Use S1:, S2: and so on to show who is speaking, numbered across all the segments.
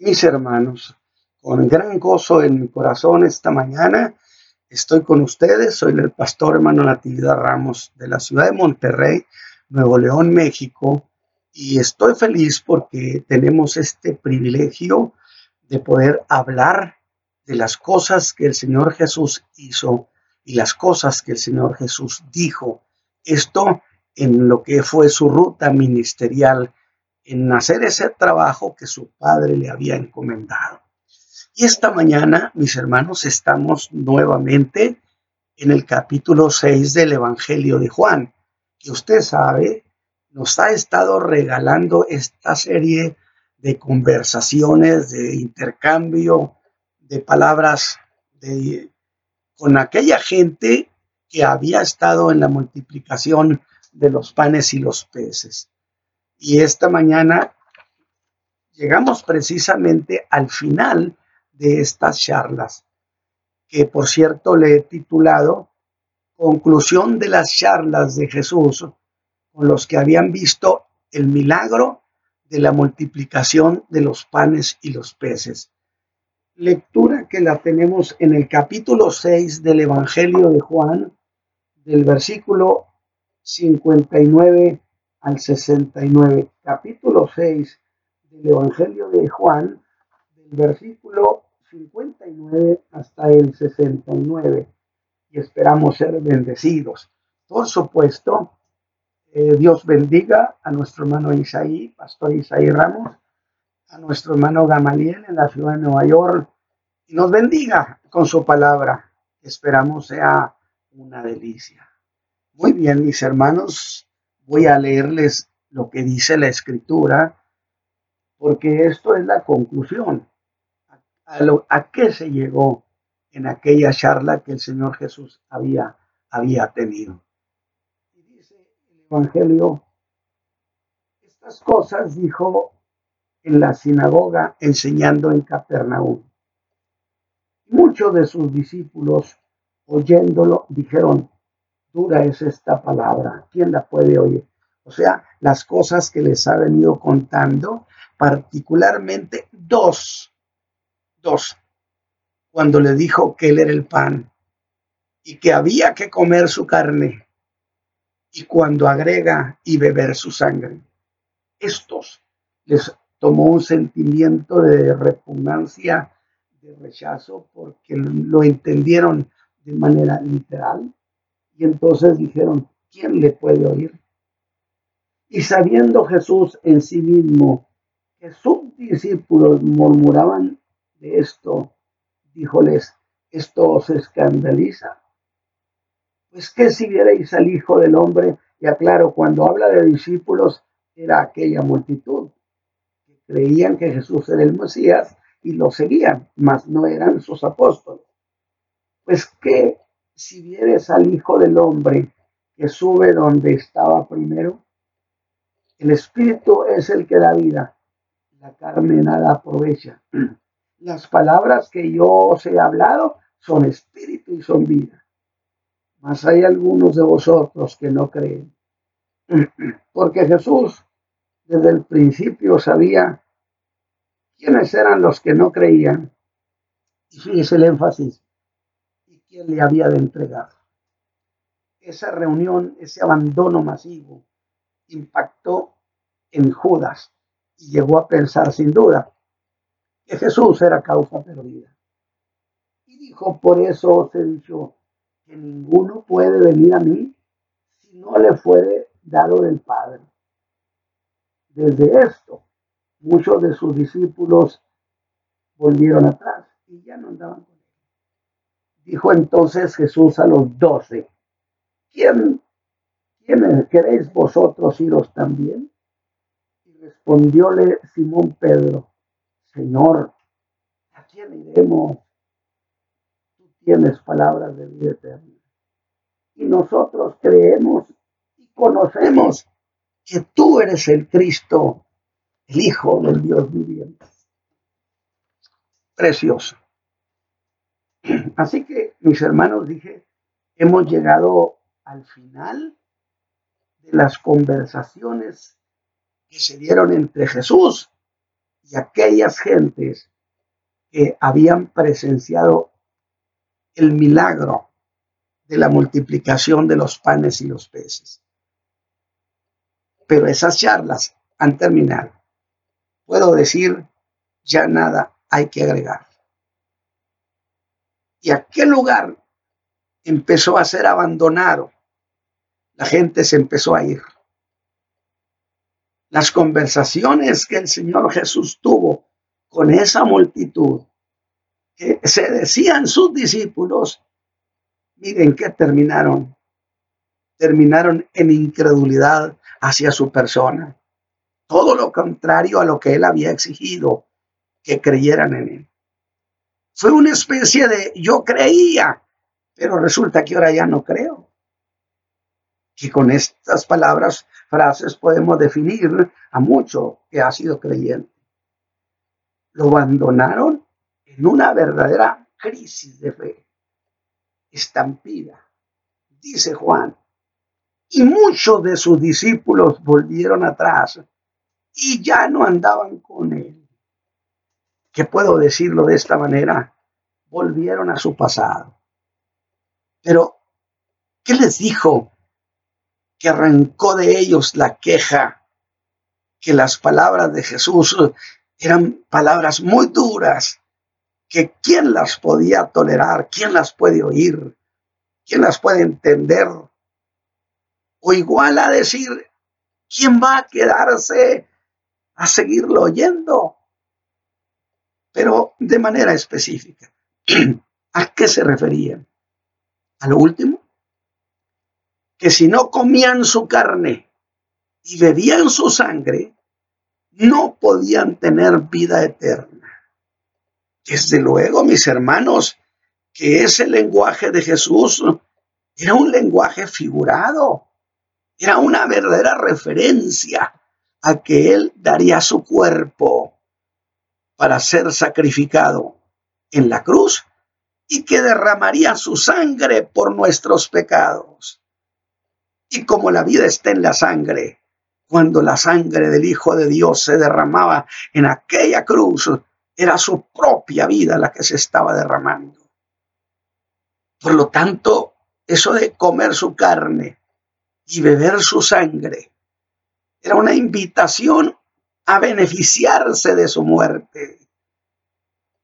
S1: mis hermanos, con gran gozo en mi corazón esta mañana estoy con ustedes. Soy el pastor hermano Natividad Ramos de la ciudad de Monterrey, Nuevo León, México, y estoy feliz porque tenemos este privilegio de poder hablar de las cosas que el Señor Jesús hizo y las cosas que el Señor Jesús dijo. Esto en lo que fue su ruta ministerial en hacer ese trabajo que su padre le había encomendado. Y esta mañana, mis hermanos, estamos nuevamente en el capítulo 6 del Evangelio de Juan, que usted sabe, nos ha estado regalando esta serie de conversaciones, de intercambio de palabras de, con aquella gente que había estado en la multiplicación de los panes y los peces. Y esta mañana llegamos precisamente al final de estas charlas, que por cierto le he titulado Conclusión de las charlas de Jesús con los que habían visto el milagro de la multiplicación de los panes y los peces. Lectura que la tenemos en el capítulo 6 del Evangelio de Juan, del versículo 59 al 69, capítulo 6 del Evangelio de Juan, del versículo 59 hasta el 69, y esperamos ser bendecidos. Por supuesto, eh, Dios bendiga a nuestro hermano Isaí, pastor Isaí Ramos, a nuestro hermano Gamaliel en la ciudad de Nueva York, y nos bendiga con su palabra. Esperamos sea una delicia. Muy bien, mis hermanos, voy a leerles lo que dice la escritura, porque esto es la conclusión. ¿A, qué se llegó en aquella charla que el Señor Jesús había, había tenido? Dice el Evangelio, estas cosas dijo en la sinagoga enseñando en Capernaum. Muchos de sus discípulos, oyéndolo, dijeron, dura es esta palabra. ¿Quién la puede oír? O sea, las cosas que les ha venido contando, particularmente dos, dos, cuando le dijo que él era el pan y que había que comer su carne y cuando agrega y beber su sangre. Estos les tomó un sentimiento de repugnancia, de rechazo, porque lo entendieron de manera literal y entonces dijeron, ¿quién le puede oír? Y sabiendo Jesús en sí mismo que sus discípulos murmuraban de esto, díjoles, esto os escandaliza. Pues que si vierais al Hijo del Hombre, y aclaro, cuando habla de discípulos, era aquella multitud que creían que Jesús era el Mesías y lo seguían, mas no eran sus apóstoles. Pues que si vieres al Hijo del Hombre que sube donde estaba primero, el Espíritu es el que da vida, la carne nada aprovecha. Las palabras que yo os he hablado son espíritu y son vida. Mas hay algunos de vosotros que no creen. Porque Jesús desde el principio sabía quiénes eran los que no creían. Y es el énfasis quién le había de entregar. Esa reunión, ese abandono masivo, impactó en Judas y llegó a pensar sin duda que Jesús era causa perdida. Y dijo, por eso os he dicho que ninguno puede venir a mí si no le fuere dado del Padre. Desde esto, muchos de sus discípulos volvieron atrás y ya no andaban Dijo entonces Jesús a los doce, ¿quién, quién queréis vosotros iros también? Y respondióle Simón Pedro, Señor, ¿a quién iremos? Tú tienes palabras de vida eterna. Y nosotros creemos y conocemos que tú eres el Cristo, el Hijo del Dios viviente. Precioso. Así que, mis hermanos, dije, hemos llegado al final de las conversaciones que se dieron entre Jesús y aquellas gentes que habían presenciado el milagro de la multiplicación de los panes y los peces. Pero esas charlas han terminado. Puedo decir, ya nada hay que agregar. Y aquel lugar empezó a ser abandonado. La gente se empezó a ir. Las conversaciones que el Señor Jesús tuvo con esa multitud, que se decían sus discípulos, miren que terminaron. Terminaron en incredulidad hacia su persona. Todo lo contrario a lo que él había exigido que creyeran en él. Fue una especie de yo creía, pero resulta que ahora ya no creo. Que con estas palabras, frases, podemos definir a mucho que ha sido creyente. Lo abandonaron en una verdadera crisis de fe, estampida, dice Juan. Y muchos de sus discípulos volvieron atrás y ya no andaban con él que puedo decirlo de esta manera, volvieron a su pasado. Pero, ¿qué les dijo? Que arrancó de ellos la queja, que las palabras de Jesús eran palabras muy duras, que quién las podía tolerar, quién las puede oír, quién las puede entender. O igual a decir, ¿quién va a quedarse a seguirlo oyendo? Pero de manera específica. ¿A qué se referían? A lo último, que si no comían su carne y bebían su sangre, no podían tener vida eterna. Desde luego, mis hermanos, que ese lenguaje de Jesús era un lenguaje figurado, era una verdadera referencia a que Él daría su cuerpo para ser sacrificado en la cruz y que derramaría su sangre por nuestros pecados. Y como la vida está en la sangre, cuando la sangre del Hijo de Dios se derramaba en aquella cruz, era su propia vida la que se estaba derramando. Por lo tanto, eso de comer su carne y beber su sangre era una invitación a beneficiarse de su muerte.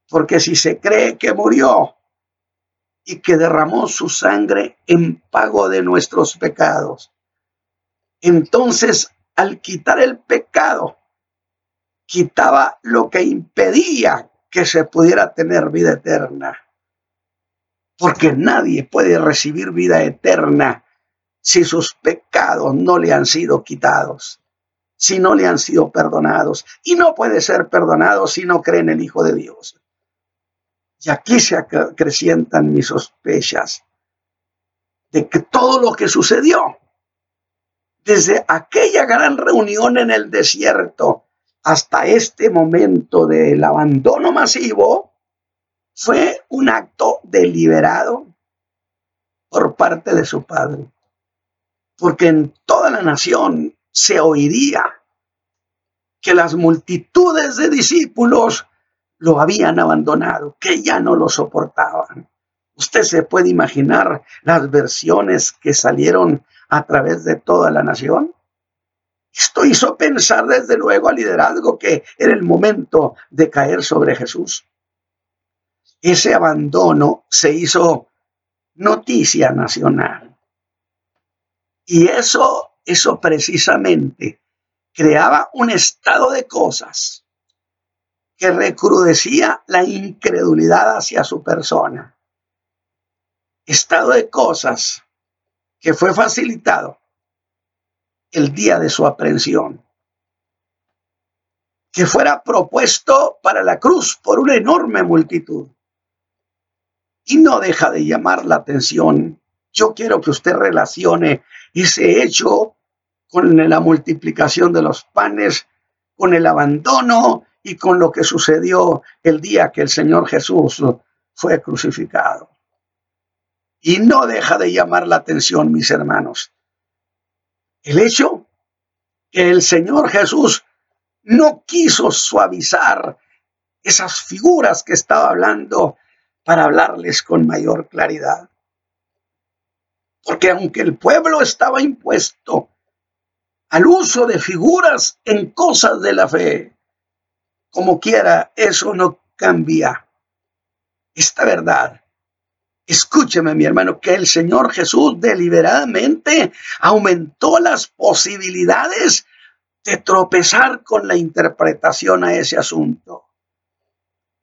S1: Porque si se cree que murió y que derramó su sangre en pago de nuestros pecados, entonces al quitar el pecado, quitaba lo que impedía que se pudiera tener vida eterna. Porque nadie puede recibir vida eterna si sus pecados no le han sido quitados si no le han sido perdonados. Y no puede ser perdonado si no cree en el Hijo de Dios. Y aquí se acrecientan mis sospechas de que todo lo que sucedió desde aquella gran reunión en el desierto hasta este momento del abandono masivo fue un acto deliberado por parte de su padre. Porque en toda la nación se oiría que las multitudes de discípulos lo habían abandonado, que ya no lo soportaban. Usted se puede imaginar las versiones que salieron a través de toda la nación. Esto hizo pensar desde luego al liderazgo que era el momento de caer sobre Jesús. Ese abandono se hizo noticia nacional. Y eso eso precisamente creaba un estado de cosas que recrudecía la incredulidad hacia su persona. Estado de cosas que fue facilitado el día de su aprehensión. Que fuera propuesto para la cruz por una enorme multitud. Y no deja de llamar la atención. Yo quiero que usted relacione ese hecho con la multiplicación de los panes, con el abandono y con lo que sucedió el día que el Señor Jesús fue crucificado. Y no deja de llamar la atención, mis hermanos, el hecho que el Señor Jesús no quiso suavizar esas figuras que estaba hablando para hablarles con mayor claridad. Porque aunque el pueblo estaba impuesto al uso de figuras en cosas de la fe, como quiera, eso no cambia esta verdad. Escúcheme, mi hermano, que el Señor Jesús deliberadamente aumentó las posibilidades de tropezar con la interpretación a ese asunto.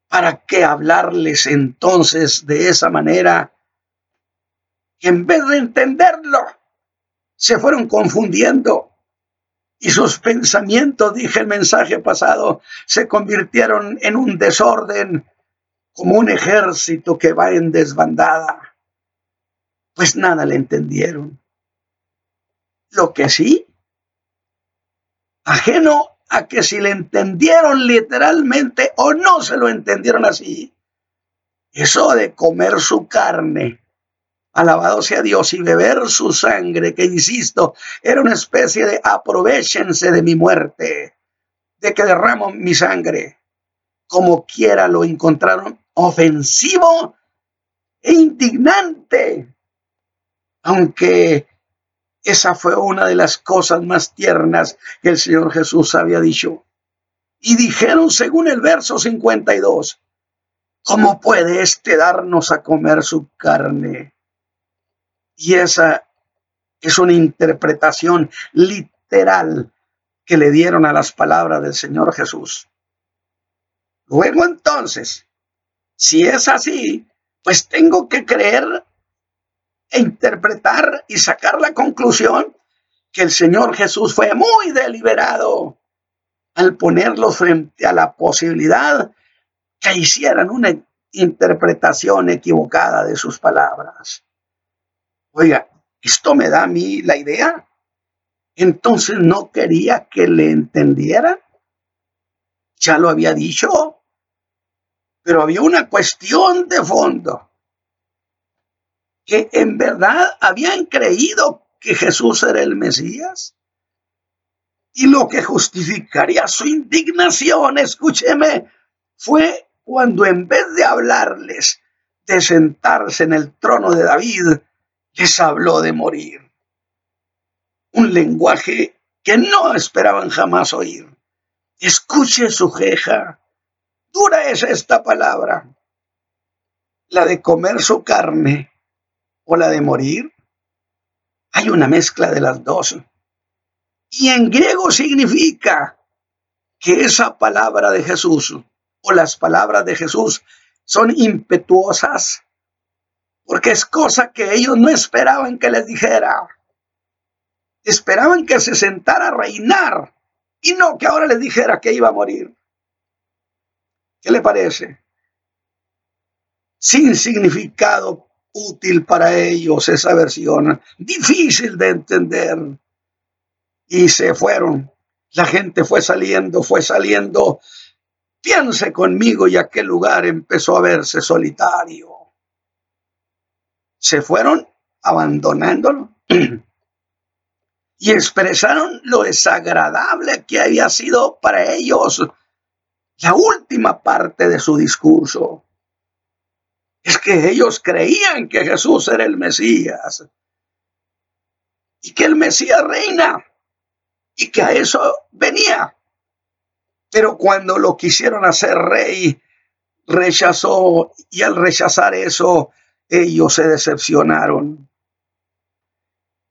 S1: ¿Para qué hablarles entonces de esa manera? Que en vez de entenderlo, se fueron confundiendo y sus pensamientos, dije el mensaje pasado, se convirtieron en un desorden como un ejército que va en desbandada. Pues nada le entendieron. Lo que sí, ajeno a que si le entendieron literalmente o no se lo entendieron así, eso de comer su carne, alabado sea Dios, y beber su sangre, que insisto, era una especie de aprovechense de mi muerte, de que derramo mi sangre, como quiera lo encontraron ofensivo e indignante, aunque esa fue una de las cosas más tiernas que el Señor Jesús había dicho. Y dijeron según el verso 52, ¿cómo puede éste darnos a comer su carne? Y esa es una interpretación literal que le dieron a las palabras del Señor Jesús. Luego entonces, si es así, pues tengo que creer e interpretar y sacar la conclusión que el Señor Jesús fue muy deliberado al ponerlos frente a la posibilidad que hicieran una interpretación equivocada de sus palabras. Oiga, esto me da a mí la idea. Entonces no quería que le entendiera. Ya lo había dicho. Pero había una cuestión de fondo que en verdad habían creído que Jesús era el Mesías. Y lo que justificaría su indignación, escúcheme, fue cuando en vez de hablarles de sentarse en el trono de David, les habló de morir. Un lenguaje que no esperaban jamás oír. Escuche su queja. Dura es esta palabra, la de comer su carne o la de morir. Hay una mezcla de las dos. Y en griego significa que esa palabra de Jesús o las palabras de Jesús son impetuosas, porque es cosa que ellos no esperaban que les dijera. Esperaban que se sentara a reinar y no que ahora les dijera que iba a morir. ¿Qué le parece? Sin significado útil para ellos esa versión, difícil de entender. Y se fueron. La gente fue saliendo, fue saliendo. Piense conmigo y aquel lugar empezó a verse solitario. Se fueron abandonándolo y expresaron lo desagradable que había sido para ellos la última parte de su discurso es que ellos creían que Jesús era el Mesías y que el Mesías reina y que a eso venía. Pero cuando lo quisieron hacer rey, rechazó y al rechazar eso, ellos se decepcionaron.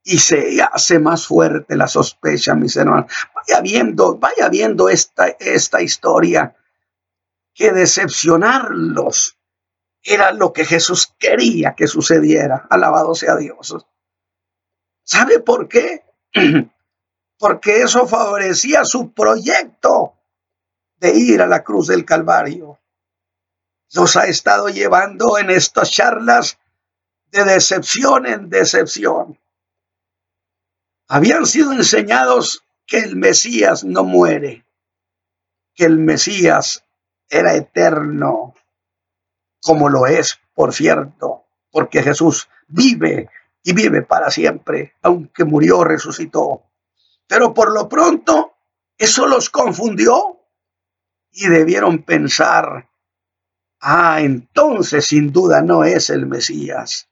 S1: Y se hace más fuerte la sospecha, mis hermanos. Vaya viendo, vaya viendo esta, esta historia, que decepcionarlos era lo que Jesús quería que sucediera. Alabado sea Dios. ¿Sabe por qué? Porque eso favorecía su proyecto de ir a la cruz del Calvario. Los ha estado llevando en estas charlas de decepción en decepción. Habían sido enseñados que el Mesías no muere, que el Mesías era eterno, como lo es, por cierto, porque Jesús vive y vive para siempre, aunque murió, resucitó. Pero por lo pronto Eso los confundió y debieron pensar, ah, entonces sin duda no es el Mesías.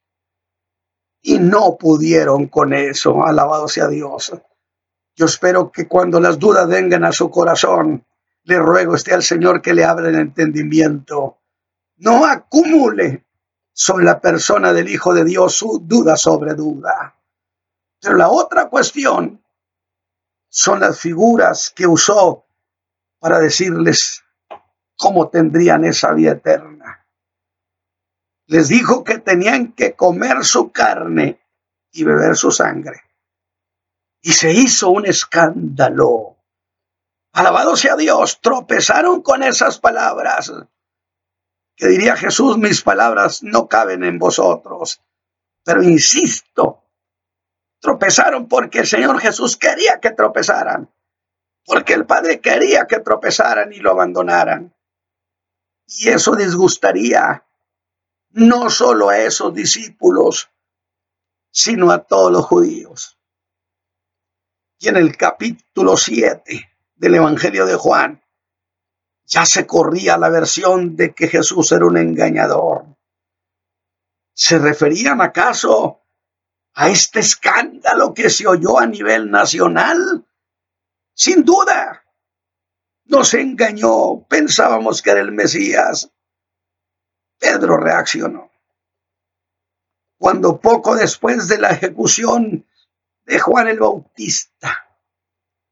S1: Y no pudieron con eso, alabado sea Dios. Yo espero que cuando las dudas vengan a su corazón, le ruego esté al Señor que le abra el entendimiento. No acumule sobre la persona del Hijo de Dios su duda sobre duda. Pero la otra cuestión son las figuras que usó para decirles cómo tendrían esa vida eterna. Les dijo que tenían que comer su carne y beber su sangre. Y se hizo un escándalo. Alabado sea Dios, tropezaron con esas palabras. Que diría Jesús, mis palabras no caben en vosotros. Pero insisto, tropezaron porque el Señor Jesús quería que tropezaran. Porque el Padre quería que tropezaran y lo abandonaran. Y eso disgustaría no solo a esos discípulos, sino a todos los judíos. Y en el capítulo 7 del Evangelio de Juan, ya se corría la versión de que Jesús era un engañador. ¿Se referían acaso a este escándalo que se oyó a nivel nacional? Sin duda. Nos engañó, pensábamos que era el Mesías. Pedro reaccionó. Cuando poco después de la ejecución de Juan el Bautista,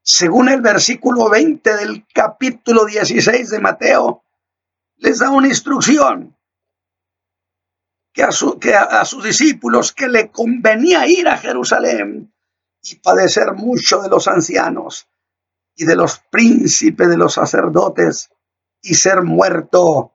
S1: según el versículo 20 del capítulo 16 de Mateo, les da una instrucción que a, que a sus discípulos que le convenía ir a Jerusalén y padecer mucho de los ancianos y de los príncipes de los sacerdotes y ser muerto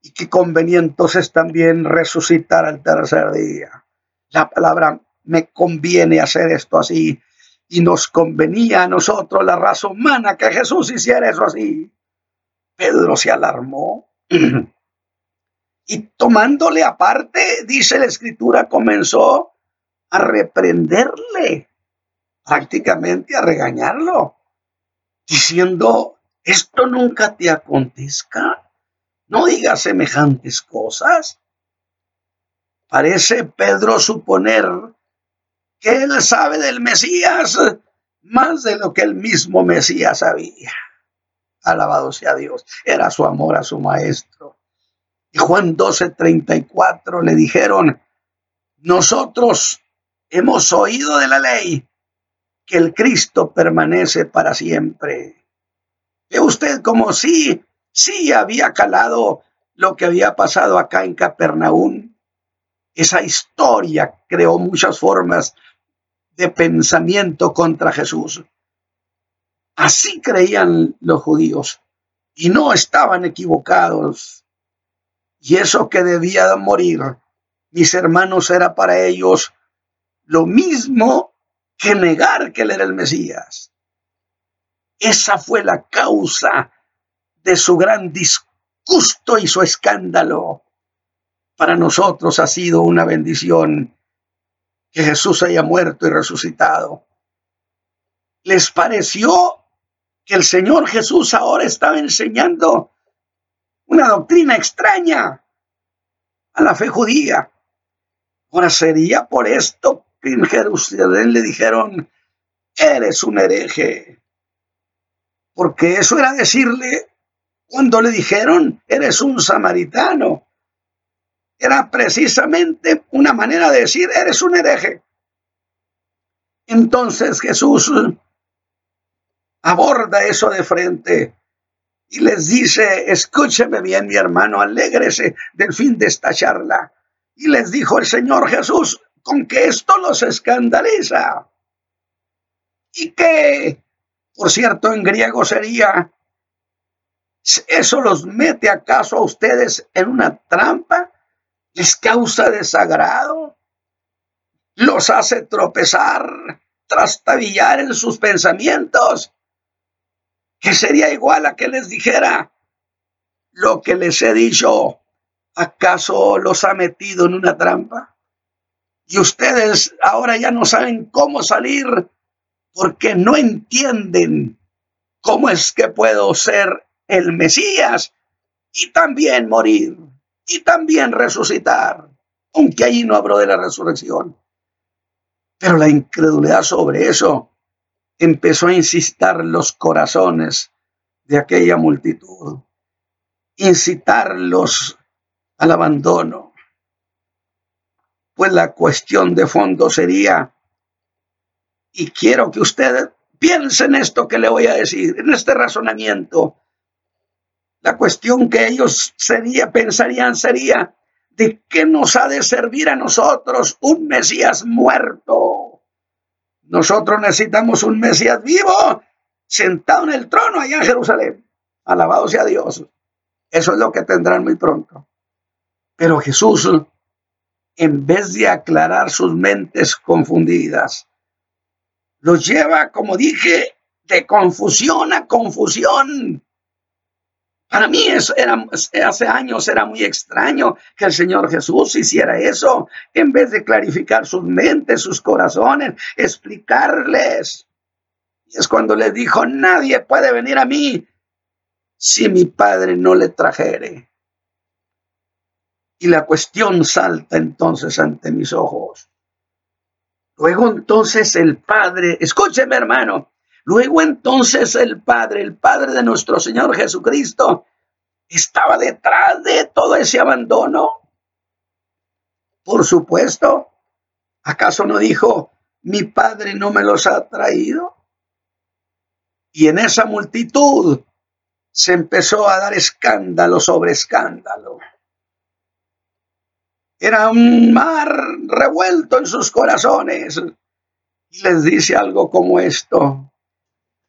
S1: y que convenientes es también resucitar al tercer día. La palabra me conviene hacer esto así y nos convenía a nosotros, la raza humana, que Jesús hiciera eso así. Pedro se alarmó y tomándole aparte, dice la escritura, comenzó a reprenderle, prácticamente a regañarlo, diciendo, esto nunca te acontezca, no digas semejantes cosas. Parece Pedro suponer que él sabe del Mesías más de lo que el mismo Mesías sabía. Alabado sea Dios. Era su amor a su maestro. Y Juan 12, 34 le dijeron, nosotros hemos oído de la ley que el Cristo permanece para siempre. Ve usted como si, sí había calado lo que había pasado acá en Capernaum. Esa historia creó muchas formas de pensamiento contra Jesús. Así creían los judíos y no estaban equivocados. Y eso que debía morir, mis hermanos, era para ellos lo mismo que negar que él era el Mesías. Esa fue la causa de su gran disgusto y su escándalo. Para nosotros ha sido una bendición que Jesús haya muerto y resucitado. Les pareció que el Señor Jesús ahora estaba enseñando una doctrina extraña a la fe judía. Ahora sería por esto en Jerusalén le dijeron, eres un hereje. Porque eso era decirle, cuando le dijeron, eres un samaritano era precisamente una manera de decir, eres un hereje. Entonces Jesús aborda eso de frente y les dice, escúcheme bien mi hermano, alégrese del fin de esta charla. Y les dijo el Señor Jesús, con que esto los escandaliza. Y que, por cierto, en griego sería, ¿eso los mete acaso a ustedes en una trampa? les causa desagrado, los hace tropezar, trastabillar en sus pensamientos, que sería igual a que les dijera lo que les he dicho, ¿acaso los ha metido en una trampa? Y ustedes ahora ya no saben cómo salir porque no entienden ¿cómo es que puedo ser el Mesías y también morir y también resucitar? Aunque ahí no hablo de la resurrección. Pero la incredulidad sobre eso empezó a incitar los corazones de aquella multitud, incitarlos al abandono. Pues la cuestión de fondo sería, y quiero que ustedes piensen esto que le voy a decir, en este razonamiento, la cuestión que ellos sería, pensarían sería, ¿de qué nos ha de servir a nosotros un Mesías muerto? Nosotros necesitamos un Mesías vivo, sentado en el trono allá en Jerusalén. Alabado sea Dios. Eso es lo que tendrán muy pronto. Pero Jesús, en vez de aclarar sus mentes confundidas, los lleva, como dije, de confusión a confusión. Para mí eso era, hace años era muy extraño que el Señor Jesús hiciera eso, en vez de clarificar sus mentes, sus corazones, explicarles. Y es cuando les dijo, nadie puede venir a mí si mi Padre no le trajere. Y la cuestión salta entonces ante mis ojos. Luego entonces el Padre, escúcheme hermano, luego entonces el Padre, el Padre de nuestro Señor Jesucristo, estaba detrás de todo ese abandono. Por supuesto, ¿acaso no dijo, mi Padre no me los ha traído? Y en esa multitud se empezó a dar escándalo sobre escándalo. Era un mar revuelto en sus corazones. Y les dice algo como esto.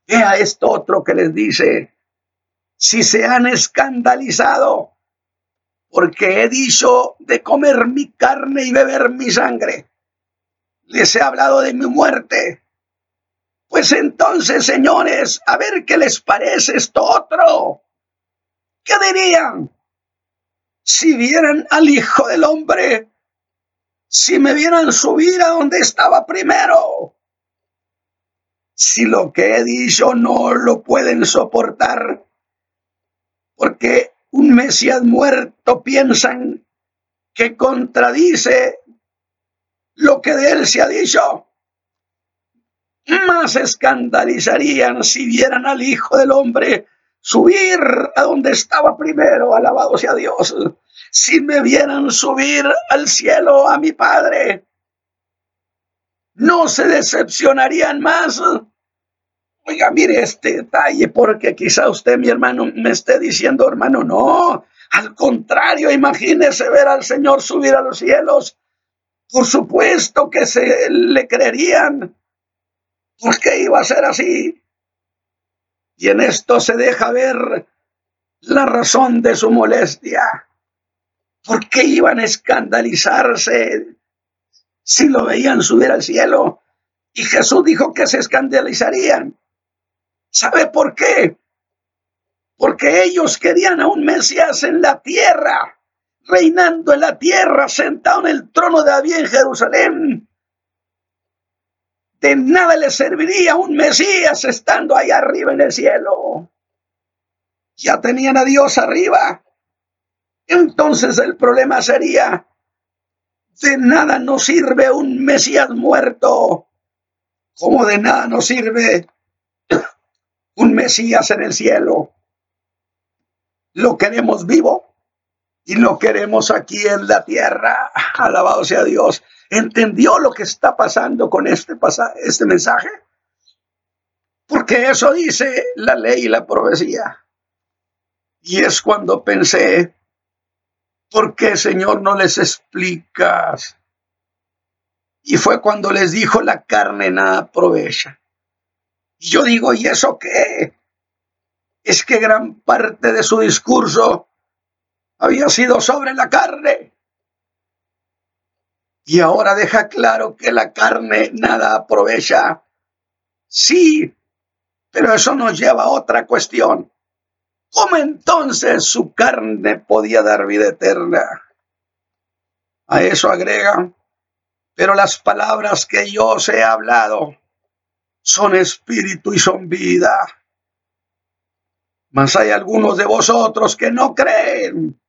S1: Vea esto otro que les dice, si se han escandalizado porque he dicho de comer mi carne y beber mi sangre, les he hablado de mi muerte. Pues entonces, señores, a ver qué les parece esto otro. ¿Qué dirían? Si vieran al Hijo del Hombre, si me vieran subir a donde estaba primero, si lo que he dicho no lo pueden soportar, porque un Mesías muerto piensan que contradice lo que de él se ha dicho. Más escandalizarían si vieran al Hijo del Hombre subir a donde estaba primero, alabado sea Dios. Si me vieran subir al cielo a mi Padre, no se decepcionarían más. Oiga, mire este detalle, porque quizá usted, mi hermano, me esté diciendo, hermano, no. Al contrario, imagínese ver al Señor subir a los cielos. Por supuesto que se le creerían. ¿Por qué iba a ser así? Y en esto se deja ver la razón de su molestia. ¿Por qué iban a escandalizarse si lo veían subir al cielo? Y Jesús dijo que se escandalizarían. ¿Sabe por qué? Porque ellos querían a un Mesías en la tierra, reinando en la tierra, sentado en el trono de David en Jerusalén. De nada le serviría un Mesías estando ahí arriba en el cielo. Ya tenían a Dios arriba. Entonces el problema sería, de nada nos sirve un Mesías muerto, como de nada nos sirve un Mesías en el cielo. Lo queremos vivo y lo queremos aquí en la tierra. Alabado sea Dios. ¿Entendió lo que está pasando con este, este mensaje? Porque eso dice la ley y la profecía. Y es cuando pensé, ¿por qué Señor no les explicas? Y fue cuando les dijo, la carne nada aprovecha. Y yo digo, ¿y eso qué? Es que gran parte de su discurso había sido sobre la carne. Y ahora deja claro que la carne nada aprovecha. Sí, pero eso nos lleva a otra cuestión. ¿Cómo entonces su carne podía dar vida eterna? A eso agrega, pero las palabras que yo os he hablado son espíritu y son vida. Mas hay algunos de vosotros que no creen.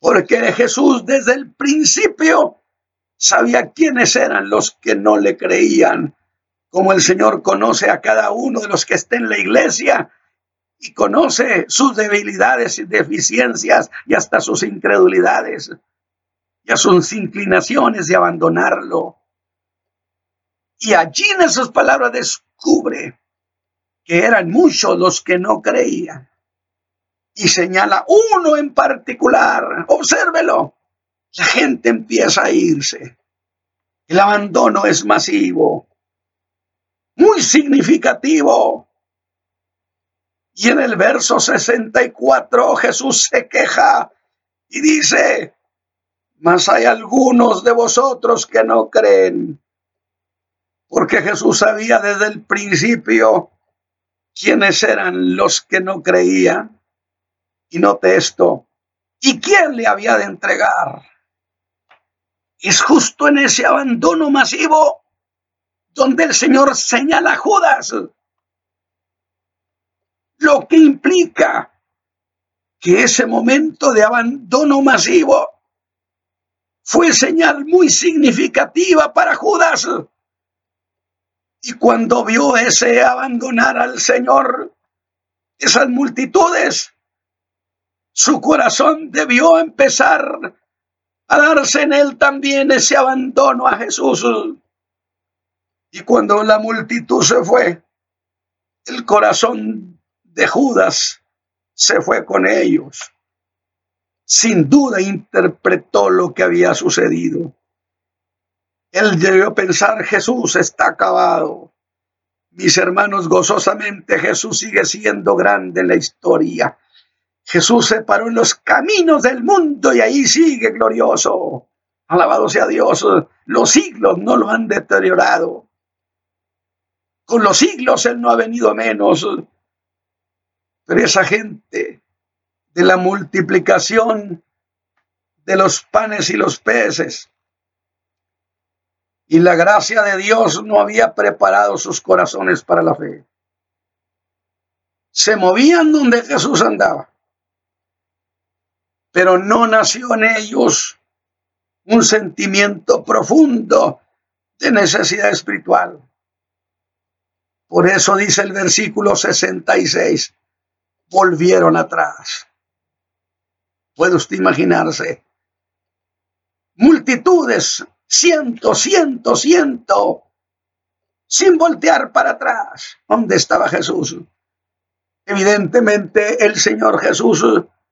S1: Porque Jesús desde el principio sabía quiénes eran los que no le creían. Como el Señor conoce a cada uno de los que estén en la iglesia y conoce sus debilidades y deficiencias y hasta sus incredulidades y a sus inclinaciones de abandonarlo. Y allí en esas palabras descubre que eran muchos los que no creían. Y señala uno en particular, obsérvelo, la gente empieza a irse. El abandono es masivo, muy significativo. Y en el verso 64 Jesús se queja y dice, mas hay algunos de vosotros que no creen. Porque Jesús sabía desde el principio quiénes eran los que no creían. Y note esto, ¿y quién le había de entregar? Es justo en ese abandono masivo donde el Señor señala a Judas, lo que implica que ese momento de abandono masivo fue señal muy significativa para Judas. Y cuando vio ese abandonar al Señor, esas multitudes, su corazón debió empezar a darse en él también ese abandono a Jesús. Y cuando la multitud se fue, el corazón de Judas se fue con ellos. Sin duda interpretó lo que había sucedido. Él debió pensar, Jesús está acabado. Mis hermanos, gozosamente Jesús sigue siendo grande en la historia. Jesús se paró en los caminos del mundo y ahí sigue glorioso. Alabado sea Dios. Los siglos no lo han deteriorado. Con los siglos Él no ha venido menos. Pero esa gente de la multiplicación de los panes y los peces y la gracia de Dios no había preparado sus corazones para la fe. Se movían donde Jesús andaba pero no nació en ellos un sentimiento profundo de necesidad espiritual. Por eso dice el versículo 66, volvieron atrás. ¿Puede usted imaginarse? Multitudes, ciento, ciento, ciento, sin voltear para atrás. ¿Dónde estaba Jesús? Evidentemente el Señor Jesús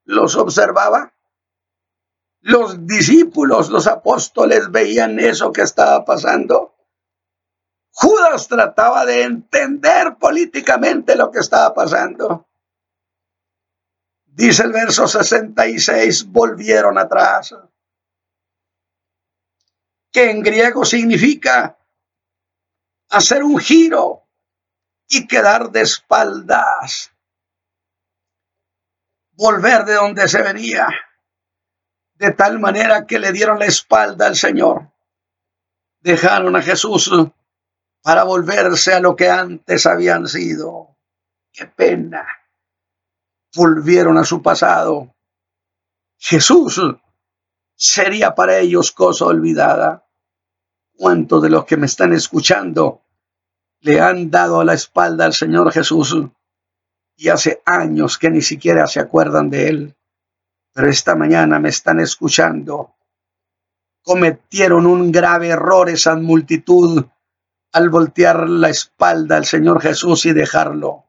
S1: los observaba. Los discípulos, los apóstoles veían eso que estaba pasando. Judas trataba de entender políticamente lo que estaba pasando. Dice el verso 66, volvieron atrás, que en griego significa hacer un giro y quedar de espaldas volver de donde se venía, de tal manera que le dieron la espalda al Señor. Dejaron a Jesús para volverse a lo que antes habían sido. Qué pena. Volvieron a su pasado. Jesús sería para ellos cosa olvidada. ¿Cuántos de los que me están escuchando le han dado la espalda al Señor Jesús? Y hace años que ni siquiera se acuerdan de él, pero esta mañana me están escuchando. Cometieron un grave error esa multitud al voltear la espalda al Señor Jesús y dejarlo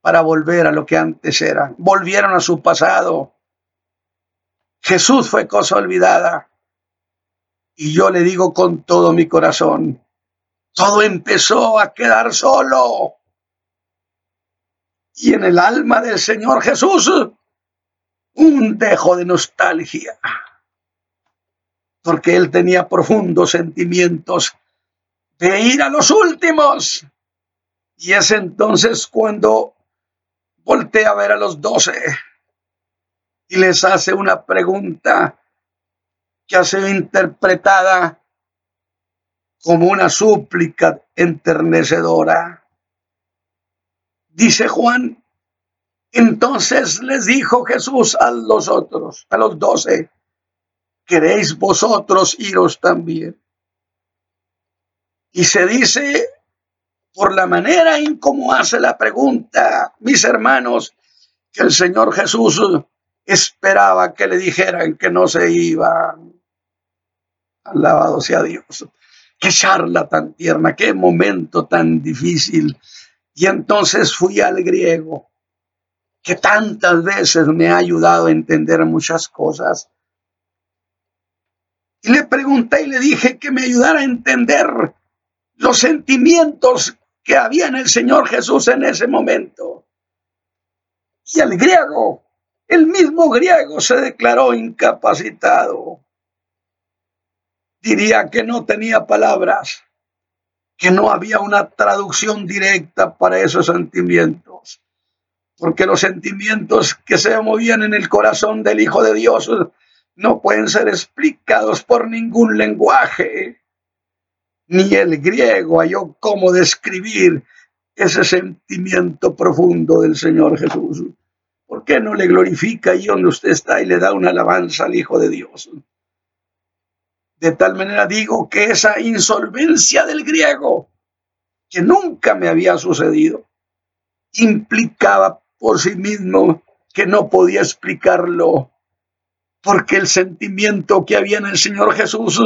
S1: para volver a lo que antes era. Volvieron a su pasado. Jesús fue cosa olvidada. Y yo le digo con todo mi corazón, todo empezó a quedar solo y en el alma del Señor Jesús un dejo de nostalgia, porque él tenía profundos sentimientos de ir a los últimos. Y es entonces cuando voltea a ver a los doce y les hace una pregunta que ha sido interpretada como una súplica enternecedora Dice Juan, entonces les dijo Jesús a los otros, a los doce, ¿queréis vosotros iros también? Y se dice por la manera en cómo hace la pregunta, mis hermanos, que el Señor Jesús esperaba que le dijeran que no se iban. Alabado sea Dios. Qué charla tan tierna, qué momento tan difícil. Y entonces fui al griego, que tantas veces me ha ayudado a entender muchas cosas. Y le pregunté y le dije que me ayudara a entender los sentimientos que había en el Señor Jesús en ese momento. Y el griego, el mismo griego se declaró incapacitado. Diría que no tenía palabras, que no había una traducción directa para esos sentimientos, porque los sentimientos que se movían en el corazón del Hijo de Dios no pueden ser explicados por ningún lenguaje ni el griego halló cómo describir ese sentimiento profundo del Señor Jesús. ¿Por qué no le glorifica ahí donde usted está y le da una alabanza al Hijo de Dios? De tal manera digo que esa insolvencia del griego, que nunca me había sucedido, implicaba por sí mismo que no podía explicarlo, porque el sentimiento que había en el Señor Jesús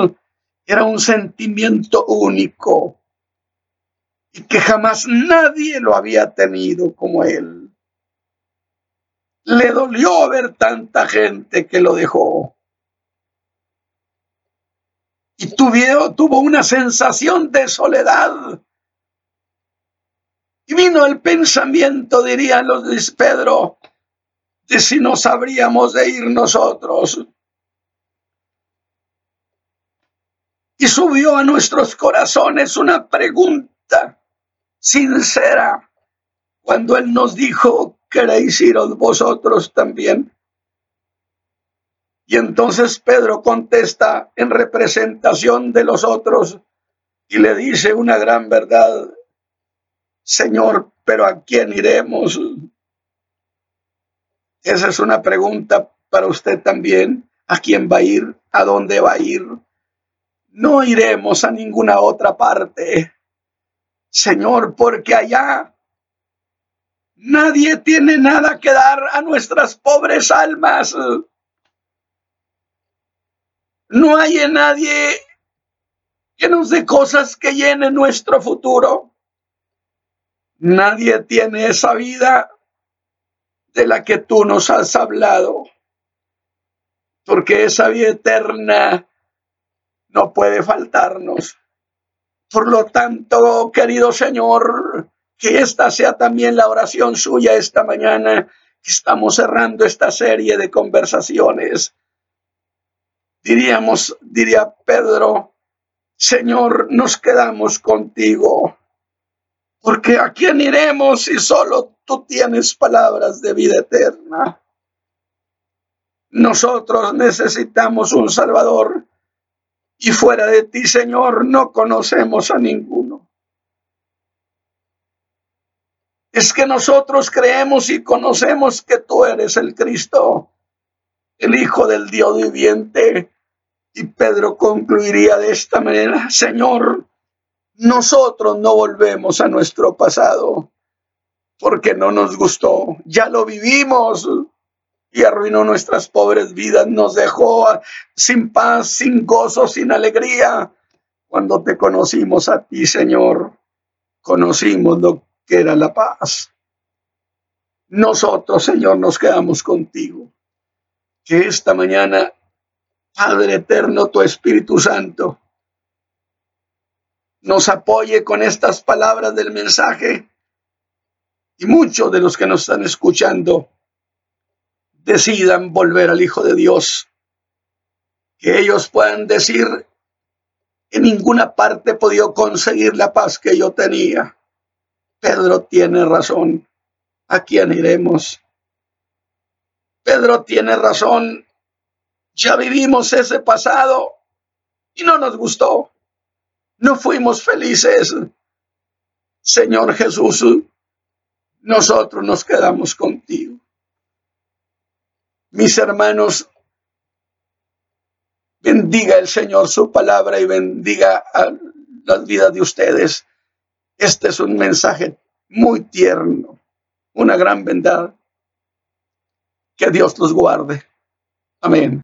S1: era un sentimiento único y que jamás nadie lo había tenido como él. Le dolió ver tanta gente que lo dejó. Y tuvo, una sensación de soledad. Y vino el pensamiento, dirían los de Pedro, de si nos habríamos de ir nosotros. y subió a nuestros corazones una pregunta sincera cuando Él nos dijo, ¿queréis iros vosotros también? Y entonces Pedro contesta en representación de los otros y le dice una gran verdad, Señor, pero ¿a quién iremos? Esa es una pregunta para usted también. ¿A quién va a ir? ¿A dónde va a ir? no iremos a ninguna otra parte, Señor, porque allá nadie tiene nada que dar a nuestras pobres almas. No hay en nadie que nos dé cosas que llenen nuestro futuro. Nadie tiene esa vida de la que tú nos has hablado, porque esa vida eterna no puede faltarnos. Por lo tanto, querido Señor, que esta sea también la oración suya esta mañana, estamos cerrando esta serie de conversaciones. Diríamos, diría Pedro, Señor, nos quedamos contigo, porque a quién iremos si solo tú tienes palabras de vida eterna. Nosotros necesitamos un Salvador y fuera de ti, Señor, no conocemos a ninguno. Es que nosotros creemos y conocemos que tú eres el Cristo, el Hijo del Dios viviente. Y Pedro concluiría de esta manera, Señor, nosotros no volvemos a nuestro pasado porque no nos gustó, ya lo vivimos, y arruinó nuestras pobres vidas, nos dejó sin paz, sin gozo, sin alegría. Cuando te conocimos a ti, Señor, conocimos lo que era la paz. Nosotros, Señor, nos quedamos contigo. Que esta mañana, Padre eterno, tu Espíritu Santo, nos apoye con estas palabras del mensaje y muchos de los que nos están escuchando decidan volver al Hijo de Dios. Que ellos puedan decir, en ninguna parte he conseguir la paz que yo tenía. Pedro tiene razón. ¿A quién iremos? Pedro tiene razón. Ya vivimos ese pasado y no nos gustó. No fuimos felices. Señor Jesús, nosotros nos quedamos contigo. Mis hermanos, bendiga el Señor su palabra y bendiga a las vidas de ustedes. Este es un mensaje muy tierno, una gran verdad. Que Dios los guarde. Amén.